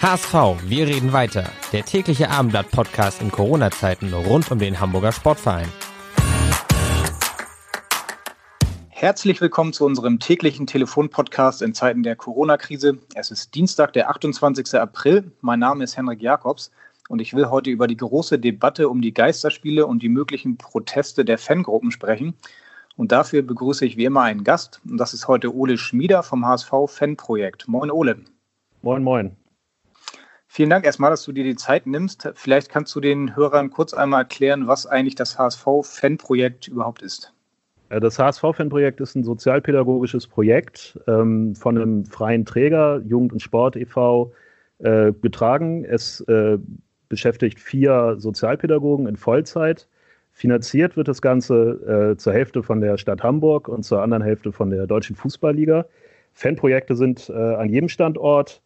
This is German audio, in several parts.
HSV, wir reden weiter. Der tägliche Abendblatt-Podcast in Corona-Zeiten rund um den Hamburger Sportverein. Herzlich willkommen zu unserem täglichen Telefonpodcast in Zeiten der Corona-Krise. Es ist Dienstag, der 28. April. Mein Name ist Henrik Jakobs und ich will heute über die große Debatte um die Geisterspiele und die möglichen Proteste der Fangruppen sprechen. Und dafür begrüße ich wie immer einen Gast. Und das ist heute Ole Schmieder vom HSV Fanprojekt. Moin, Ole. Moin, moin. Vielen Dank erstmal, dass du dir die Zeit nimmst. Vielleicht kannst du den Hörern kurz einmal erklären, was eigentlich das HSV-Fanprojekt überhaupt ist. Äh, das HSV-Fanprojekt ist ein sozialpädagogisches Projekt ähm, von einem freien Träger, Jugend und Sport e.V., äh, getragen. Es äh, beschäftigt vier Sozialpädagogen in Vollzeit. Finanziert wird das Ganze äh, zur Hälfte von der Stadt Hamburg und zur anderen Hälfte von der Deutschen Fußballliga. Fanprojekte sind äh, an jedem Standort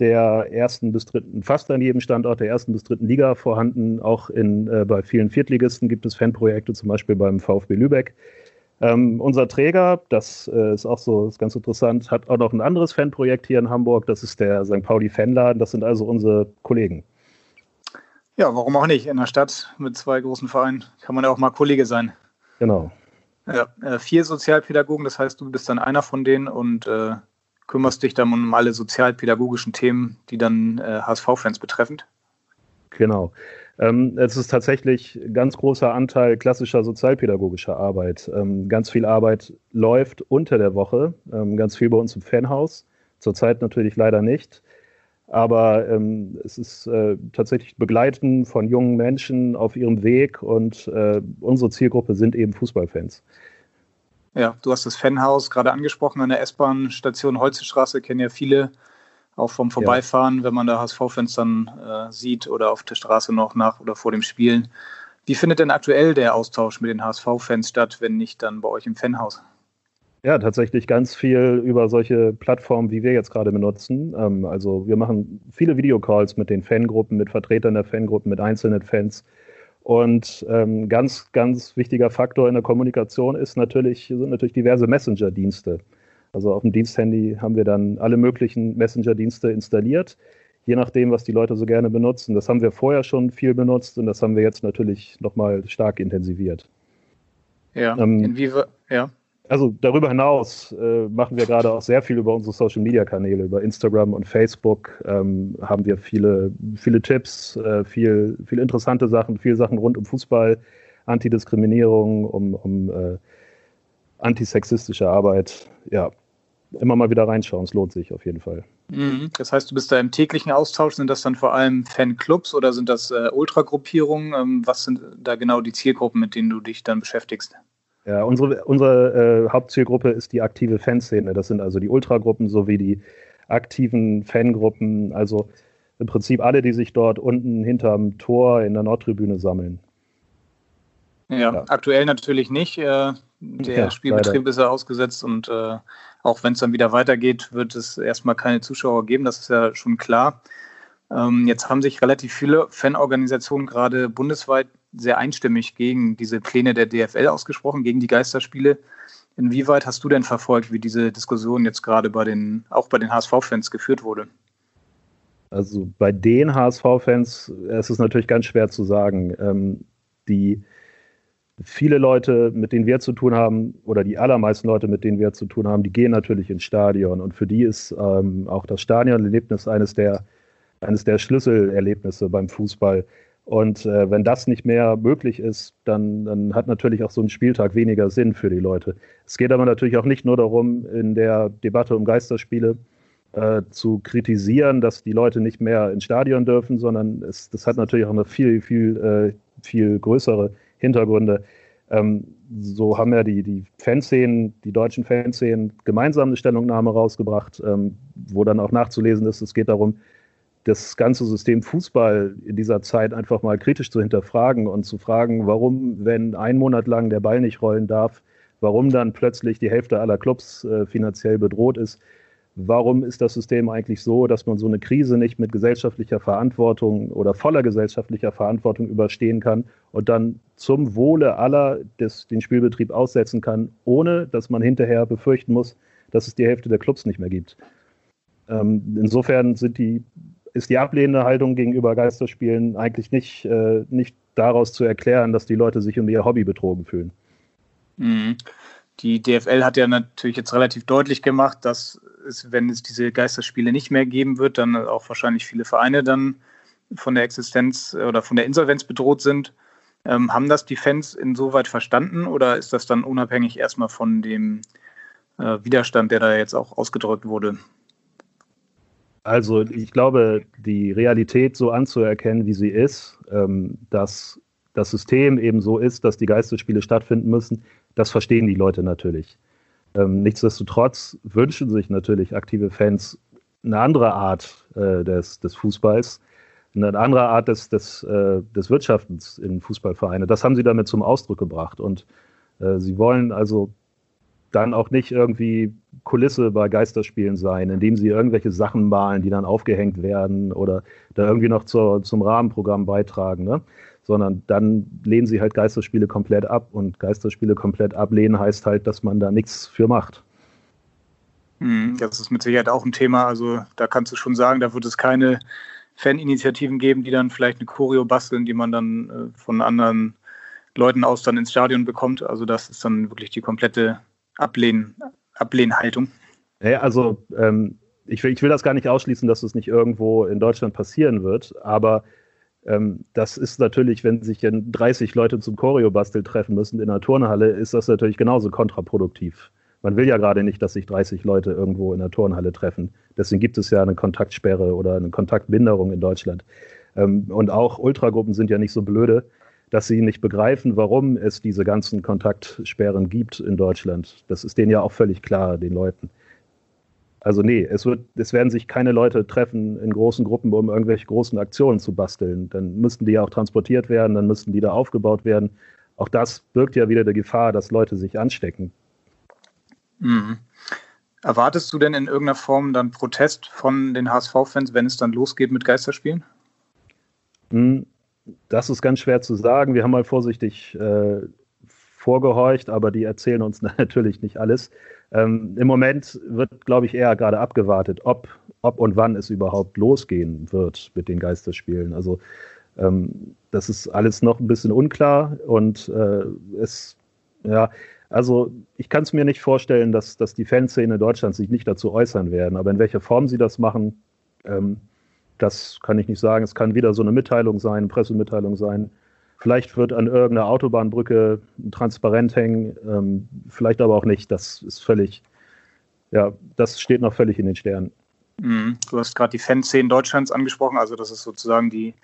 der ersten bis dritten, fast an jedem Standort der ersten bis dritten Liga vorhanden. Auch in, äh, bei vielen Viertligisten gibt es Fanprojekte, zum Beispiel beim VfB Lübeck. Ähm, unser Träger, das äh, ist auch so ist ganz interessant, hat auch noch ein anderes Fanprojekt hier in Hamburg. Das ist der St. Pauli Fanladen. Das sind also unsere Kollegen. Ja, warum auch nicht? In der Stadt mit zwei großen Vereinen kann man ja auch mal Kollege sein. Genau. Ja, äh, vier Sozialpädagogen, das heißt, du bist dann einer von denen und äh, kümmerst dich dann um alle sozialpädagogischen Themen, die dann äh, HSV-Fans betreffend? Genau. Ähm, es ist tatsächlich ganz großer Anteil klassischer sozialpädagogischer Arbeit. Ähm, ganz viel Arbeit läuft unter der Woche, ähm, ganz viel bei uns im Fanhaus. Zurzeit natürlich leider nicht. Aber ähm, es ist äh, tatsächlich Begleiten von jungen Menschen auf ihrem Weg und äh, unsere Zielgruppe sind eben Fußballfans. Ja, du hast das Fanhaus gerade angesprochen an der S-Bahn-Station Holzestraße, kennen ja viele auch vom Vorbeifahren, ja. wenn man da HSV-Fans dann äh, sieht oder auf der Straße noch nach oder vor dem Spielen. Wie findet denn aktuell der Austausch mit den HSV-Fans statt, wenn nicht dann bei euch im Fanhaus? Ja, tatsächlich ganz viel über solche Plattformen, wie wir jetzt gerade benutzen. Ähm, also wir machen viele Videocalls mit den Fangruppen, mit Vertretern der Fangruppen, mit einzelnen Fans und ähm, ganz, ganz wichtiger Faktor in der Kommunikation ist natürlich, sind natürlich diverse Messenger-Dienste. Also auf dem Diensthandy haben wir dann alle möglichen Messenger-Dienste installiert, je nachdem, was die Leute so gerne benutzen. Das haben wir vorher schon viel benutzt und das haben wir jetzt natürlich nochmal stark intensiviert. Ja, ähm, inwieweit, ja also darüber hinaus äh, machen wir gerade auch sehr viel über unsere Social Media Kanäle, über Instagram und Facebook ähm, haben wir viele, viele Tipps, äh, viel, viel interessante Sachen, viele Sachen rund um Fußball, Antidiskriminierung, um, um äh, antisexistische Arbeit. Ja, immer mal wieder reinschauen, es lohnt sich auf jeden Fall. Mhm. Das heißt, du bist da im täglichen Austausch. Sind das dann vor allem Fanclubs oder sind das äh, Ultragruppierungen? Ähm, was sind da genau die Zielgruppen, mit denen du dich dann beschäftigst? Ja, unsere, unsere äh, Hauptzielgruppe ist die aktive Fanszene. Das sind also die Ultragruppen sowie die aktiven Fangruppen, also im Prinzip alle, die sich dort unten hinterm Tor in der Nordtribüne sammeln. Ja, ja. aktuell natürlich nicht. Äh, der ja, Spielbetrieb leider. ist ja ausgesetzt und äh, auch wenn es dann wieder weitergeht, wird es erstmal keine Zuschauer geben, das ist ja schon klar. Ähm, jetzt haben sich relativ viele Fanorganisationen gerade bundesweit sehr einstimmig gegen diese Pläne der DFL ausgesprochen, gegen die Geisterspiele. Inwieweit hast du denn verfolgt, wie diese Diskussion jetzt gerade bei den, auch bei den HSV-Fans geführt wurde? Also bei den HSV-Fans ist es natürlich ganz schwer zu sagen. Ähm, die viele Leute, mit denen wir zu tun haben, oder die allermeisten Leute, mit denen wir zu tun haben, die gehen natürlich ins Stadion. Und für die ist ähm, auch das Stadionerlebnis eines der, eines der Schlüsselerlebnisse beim Fußball. Und äh, wenn das nicht mehr möglich ist, dann, dann hat natürlich auch so ein Spieltag weniger Sinn für die Leute. Es geht aber natürlich auch nicht nur darum, in der Debatte um Geisterspiele äh, zu kritisieren, dass die Leute nicht mehr ins Stadion dürfen, sondern es, das hat natürlich auch eine viel, viel, äh, viel größere Hintergründe. Ähm, so haben ja die, die Fanszenen, die deutschen Fanszenen gemeinsam eine Stellungnahme rausgebracht, ähm, wo dann auch nachzulesen ist, es geht darum, das ganze System Fußball in dieser Zeit einfach mal kritisch zu hinterfragen und zu fragen, warum, wenn ein Monat lang der Ball nicht rollen darf, warum dann plötzlich die Hälfte aller Clubs äh, finanziell bedroht ist. Warum ist das System eigentlich so, dass man so eine Krise nicht mit gesellschaftlicher Verantwortung oder voller gesellschaftlicher Verantwortung überstehen kann und dann zum Wohle aller des, den Spielbetrieb aussetzen kann, ohne dass man hinterher befürchten muss, dass es die Hälfte der Clubs nicht mehr gibt? Ähm, insofern sind die, ist die ablehnende Haltung gegenüber Geisterspielen eigentlich nicht, äh, nicht daraus zu erklären, dass die Leute sich um ihr Hobby betrogen fühlen. Mhm. Die DFL hat ja natürlich jetzt relativ deutlich gemacht, dass es, wenn es diese Geisterspiele nicht mehr geben wird, dann auch wahrscheinlich viele Vereine dann von der Existenz oder von der Insolvenz bedroht sind. Ähm, haben das die Fans insoweit verstanden oder ist das dann unabhängig erstmal von dem äh, Widerstand, der da jetzt auch ausgedrückt wurde? Also ich glaube, die Realität so anzuerkennen, wie sie ist, ähm, dass das System eben so ist, dass die Geisterspiele stattfinden müssen, das verstehen die Leute natürlich. Ähm, nichtsdestotrotz wünschen sich natürlich aktive Fans eine andere Art äh, des, des Fußballs, eine andere Art des, des, äh, des Wirtschaftens in Fußballvereine. Das haben sie damit zum Ausdruck gebracht. Und äh, sie wollen also dann auch nicht irgendwie Kulisse bei Geisterspielen sein, indem sie irgendwelche Sachen malen, die dann aufgehängt werden oder da irgendwie noch zur, zum Rahmenprogramm beitragen. Ne? sondern dann lehnen sie halt Geisterspiele komplett ab. Und Geisterspiele komplett ablehnen heißt halt, dass man da nichts für macht. Hm, das ist mit Sicherheit auch ein Thema. Also da kannst du schon sagen, da wird es keine Faninitiativen geben, die dann vielleicht eine Choreo basteln, die man dann äh, von anderen Leuten aus dann ins Stadion bekommt. Also das ist dann wirklich die komplette Ablehn, Ablehnhaltung. Ja, also ähm, ich, will, ich will das gar nicht ausschließen, dass es nicht irgendwo in Deutschland passieren wird, aber ähm, das ist natürlich, wenn sich 30 Leute zum Choreo-Bastel treffen müssen in einer Turnhalle, ist das natürlich genauso kontraproduktiv. Man will ja gerade nicht, dass sich 30 Leute irgendwo in der Turnhalle treffen. Deswegen gibt es ja eine Kontaktsperre oder eine Kontaktminderung in Deutschland. Ähm, und auch Ultragruppen sind ja nicht so blöde, dass sie nicht begreifen, warum es diese ganzen Kontaktsperren gibt in Deutschland. Das ist denen ja auch völlig klar, den Leuten. Also nee, es, wird, es werden sich keine Leute treffen in großen Gruppen, um irgendwelche großen Aktionen zu basteln. Dann müssten die ja auch transportiert werden, dann müssten die da aufgebaut werden. Auch das birgt ja wieder die Gefahr, dass Leute sich anstecken. Mhm. Erwartest du denn in irgendeiner Form dann Protest von den HSV-Fans, wenn es dann losgeht mit Geisterspielen? Das ist ganz schwer zu sagen. Wir haben mal vorsichtig äh, vorgehorcht, aber die erzählen uns natürlich nicht alles. Ähm, Im Moment wird, glaube ich, eher gerade abgewartet, ob, ob und wann es überhaupt losgehen wird mit den Geisterspielen. Also ähm, das ist alles noch ein bisschen unklar und äh, es, ja, also ich kann es mir nicht vorstellen, dass, dass die Fanszene Deutschlands sich nicht dazu äußern werden. Aber in welcher Form sie das machen, ähm, das kann ich nicht sagen. Es kann wieder so eine Mitteilung sein, eine Pressemitteilung sein. Vielleicht wird an irgendeiner Autobahnbrücke ein Transparent hängen, ähm, vielleicht aber auch nicht. Das ist völlig, ja, das steht noch völlig in den Sternen. Mhm. Du hast gerade die Fanszenen Deutschlands angesprochen, also das ist sozusagen die,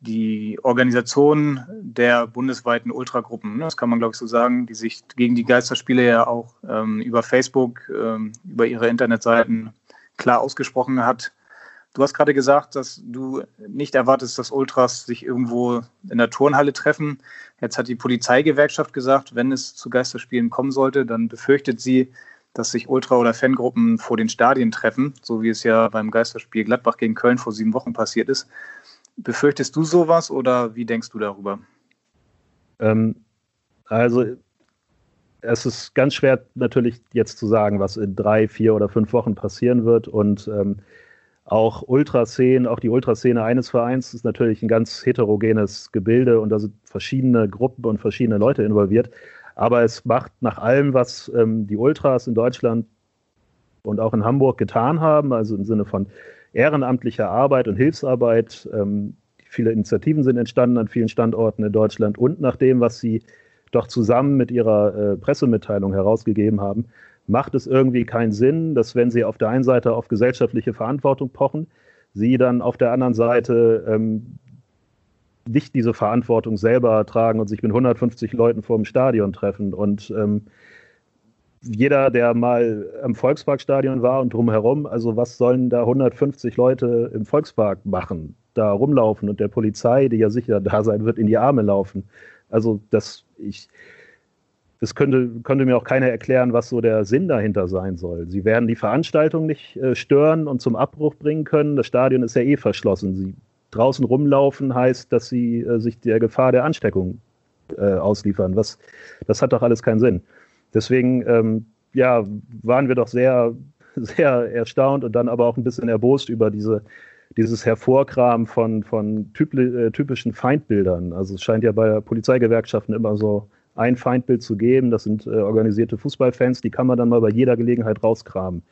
die Organisation der bundesweiten Ultragruppen, ne? das kann man glaube ich so sagen, die sich gegen die Geisterspiele ja auch ähm, über Facebook, ähm, über ihre Internetseiten klar ausgesprochen hat. Du hast gerade gesagt, dass du nicht erwartest, dass Ultras sich irgendwo in der Turnhalle treffen. Jetzt hat die Polizeigewerkschaft gesagt, wenn es zu Geisterspielen kommen sollte, dann befürchtet sie, dass sich Ultra- oder Fangruppen vor den Stadien treffen, so wie es ja beim Geisterspiel Gladbach gegen Köln vor sieben Wochen passiert ist. Befürchtest du sowas oder wie denkst du darüber? Ähm, also es ist ganz schwer natürlich jetzt zu sagen, was in drei, vier oder fünf Wochen passieren wird und ähm, auch Ultraszenen, auch die Ultraszene eines Vereins ist natürlich ein ganz heterogenes Gebilde und da sind verschiedene Gruppen und verschiedene Leute involviert. Aber es macht nach allem, was ähm, die Ultras in Deutschland und auch in Hamburg getan haben, also im Sinne von ehrenamtlicher Arbeit und Hilfsarbeit. Ähm, viele Initiativen sind entstanden an vielen Standorten in Deutschland und nach dem, was sie doch zusammen mit ihrer äh, Pressemitteilung herausgegeben haben, macht es irgendwie keinen Sinn, dass wenn sie auf der einen Seite auf gesellschaftliche Verantwortung pochen, sie dann auf der anderen Seite ähm, nicht diese Verantwortung selber tragen und sich mit 150 Leuten vor dem Stadion treffen. Und ähm, jeder, der mal am Volksparkstadion war und drumherum, also was sollen da 150 Leute im Volkspark machen? Da rumlaufen und der Polizei, die ja sicher da sein wird, in die Arme laufen. Also das, ich, das könnte, könnte mir auch keiner erklären, was so der Sinn dahinter sein soll. Sie werden die Veranstaltung nicht äh, stören und zum Abbruch bringen können. Das Stadion ist ja eh verschlossen. Sie draußen rumlaufen heißt, dass sie äh, sich der Gefahr der Ansteckung äh, ausliefern. Was, das hat doch alles keinen Sinn. Deswegen, ähm, ja, waren wir doch sehr, sehr erstaunt und dann aber auch ein bisschen erbost über diese, dieses Hervorkramen von, von typ, äh, typischen Feindbildern. Also es scheint ja bei Polizeigewerkschaften immer so ein Feindbild zu geben. Das sind äh, organisierte Fußballfans, die kann man dann mal bei jeder Gelegenheit rauskramen.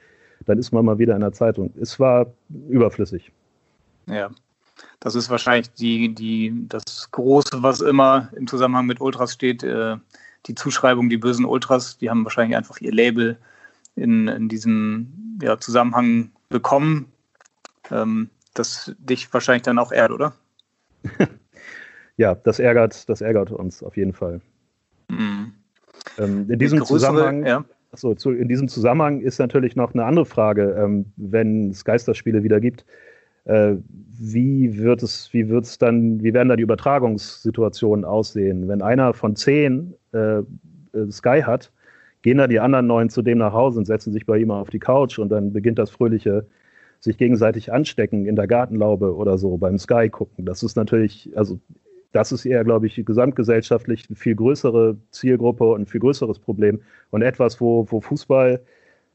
Dann ist man mal wieder in der Zeitung. Es war überflüssig. Ja, das ist wahrscheinlich die, die, das Große, was immer im Zusammenhang mit Ultras steht. Äh, die Zuschreibung, die bösen Ultras, die haben wahrscheinlich einfach ihr Label in, in diesem ja, Zusammenhang bekommen, ähm, das dich wahrscheinlich dann auch ärgert, oder? ja, das ärgert, das ärgert uns auf jeden Fall. Mhm. Ähm, in diesem größere, Zusammenhang. Ja. Achso, zu, in diesem Zusammenhang ist natürlich noch eine andere Frage, ähm, wenn es Geisterspiele wieder gibt. Äh, wie wird es, wie wird es dann, wie werden da die Übertragungssituationen aussehen? Wenn einer von zehn äh, äh, Sky hat, gehen da die anderen neun zu dem nach Hause und setzen sich bei ihm auf die Couch und dann beginnt das fröhliche sich gegenseitig anstecken in der Gartenlaube oder so beim Sky gucken. Das ist natürlich, also das ist eher, glaube ich, gesamtgesellschaftlich eine viel größere Zielgruppe und ein viel größeres Problem und etwas, wo, wo Fußball,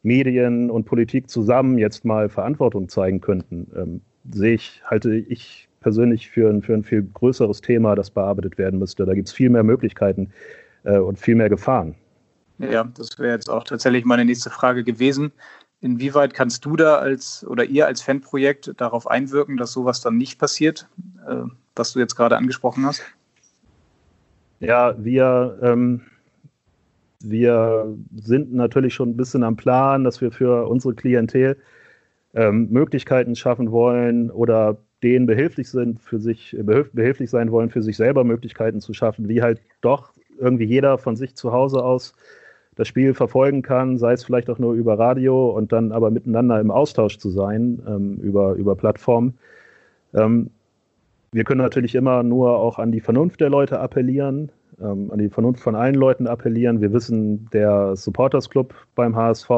Medien und Politik zusammen jetzt mal Verantwortung zeigen könnten, ähm, sehe ich, halte ich persönlich für ein, für ein viel größeres Thema, das bearbeitet werden müsste. Da gibt es viel mehr Möglichkeiten äh, und viel mehr Gefahren. Ja, das wäre jetzt auch tatsächlich meine nächste Frage gewesen. Inwieweit kannst du da als oder ihr als Fanprojekt darauf einwirken, dass sowas dann nicht passiert? Äh, was du jetzt gerade angesprochen hast? Ja, wir, ähm, wir sind natürlich schon ein bisschen am Plan, dass wir für unsere Klientel ähm, Möglichkeiten schaffen wollen oder denen behilflich sind, für sich behilflich sein wollen, für sich selber Möglichkeiten zu schaffen, wie halt doch irgendwie jeder von sich zu Hause aus das Spiel verfolgen kann, sei es vielleicht auch nur über Radio und dann aber miteinander im Austausch zu sein ähm, über, über Plattformen. Ähm, wir können natürlich immer nur auch an die Vernunft der Leute appellieren, ähm, an die Vernunft von allen Leuten appellieren. Wir wissen, der Supporters Club beim HSV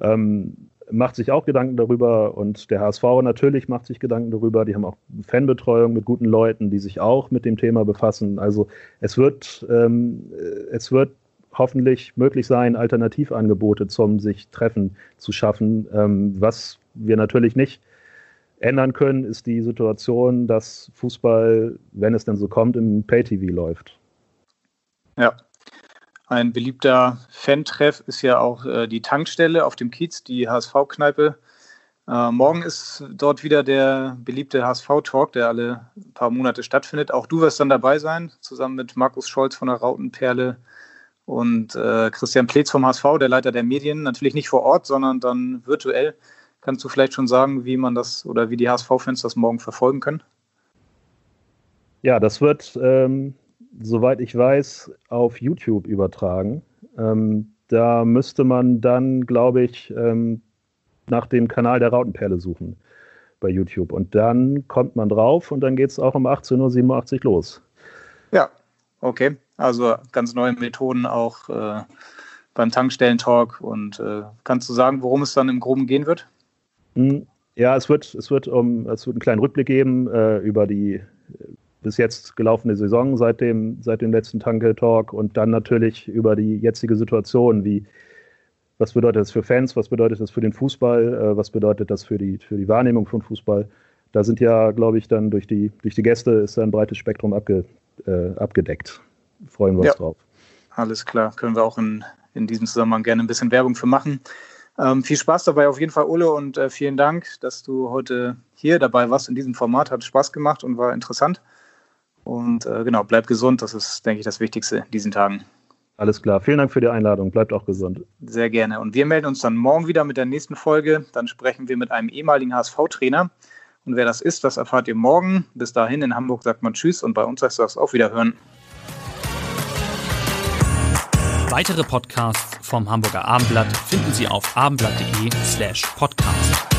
ähm, macht sich auch Gedanken darüber und der HSV natürlich macht sich Gedanken darüber. Die haben auch Fanbetreuung mit guten Leuten, die sich auch mit dem Thema befassen. Also es wird, ähm, es wird hoffentlich möglich sein, Alternativangebote zum sich treffen zu schaffen, ähm, was wir natürlich nicht ändern können, ist die Situation, dass Fußball, wenn es denn so kommt, im Pay-TV läuft. Ja. Ein beliebter Fan-Treff ist ja auch äh, die Tankstelle auf dem Kiez, die HSV-Kneipe. Äh, morgen ist dort wieder der beliebte HSV-Talk, der alle paar Monate stattfindet. Auch du wirst dann dabei sein, zusammen mit Markus Scholz von der Rautenperle und äh, Christian Pletz vom HSV, der Leiter der Medien. Natürlich nicht vor Ort, sondern dann virtuell. Kannst du vielleicht schon sagen, wie man das oder wie die HSV-Fans das morgen verfolgen können? Ja, das wird, ähm, soweit ich weiß, auf YouTube übertragen. Ähm, da müsste man dann, glaube ich, ähm, nach dem Kanal der Rautenperle suchen bei YouTube. Und dann kommt man drauf und dann geht es auch um 18.87 Uhr los. Ja, okay. Also ganz neue Methoden auch äh, beim Tankstellentalk. Und äh, kannst du sagen, worum es dann im Groben gehen wird? Hm, ja, es wird, es wird, um, es wird einen kleinen Rückblick geben äh, über die äh, bis jetzt gelaufene Saison seit dem, seit dem letzten Tanke-Talk und dann natürlich über die jetzige Situation, wie was bedeutet das für Fans, was bedeutet das für den Fußball, äh, was bedeutet das für die, für die Wahrnehmung von Fußball. Da sind ja, glaube ich, dann durch die, durch die Gäste ist ein breites Spektrum abge, äh, abgedeckt. Freuen wir uns ja, drauf. Alles klar, können wir auch in, in diesem Zusammenhang gerne ein bisschen Werbung für machen. Ähm, viel Spaß dabei auf jeden Fall, Ulle, und äh, vielen Dank, dass du heute hier dabei warst in diesem Format. Hat Spaß gemacht und war interessant. Und äh, genau, bleib gesund. Das ist, denke ich, das Wichtigste in diesen Tagen. Alles klar. Vielen Dank für die Einladung. Bleibt auch gesund. Sehr gerne. Und wir melden uns dann morgen wieder mit der nächsten Folge. Dann sprechen wir mit einem ehemaligen HSV-Trainer Und wer das ist, das erfahrt ihr morgen. Bis dahin in Hamburg sagt man Tschüss und bei uns heißt das auf Wiederhören. Weitere Podcasts vom Hamburger Abendblatt finden Sie auf abendblatt.de slash podcast.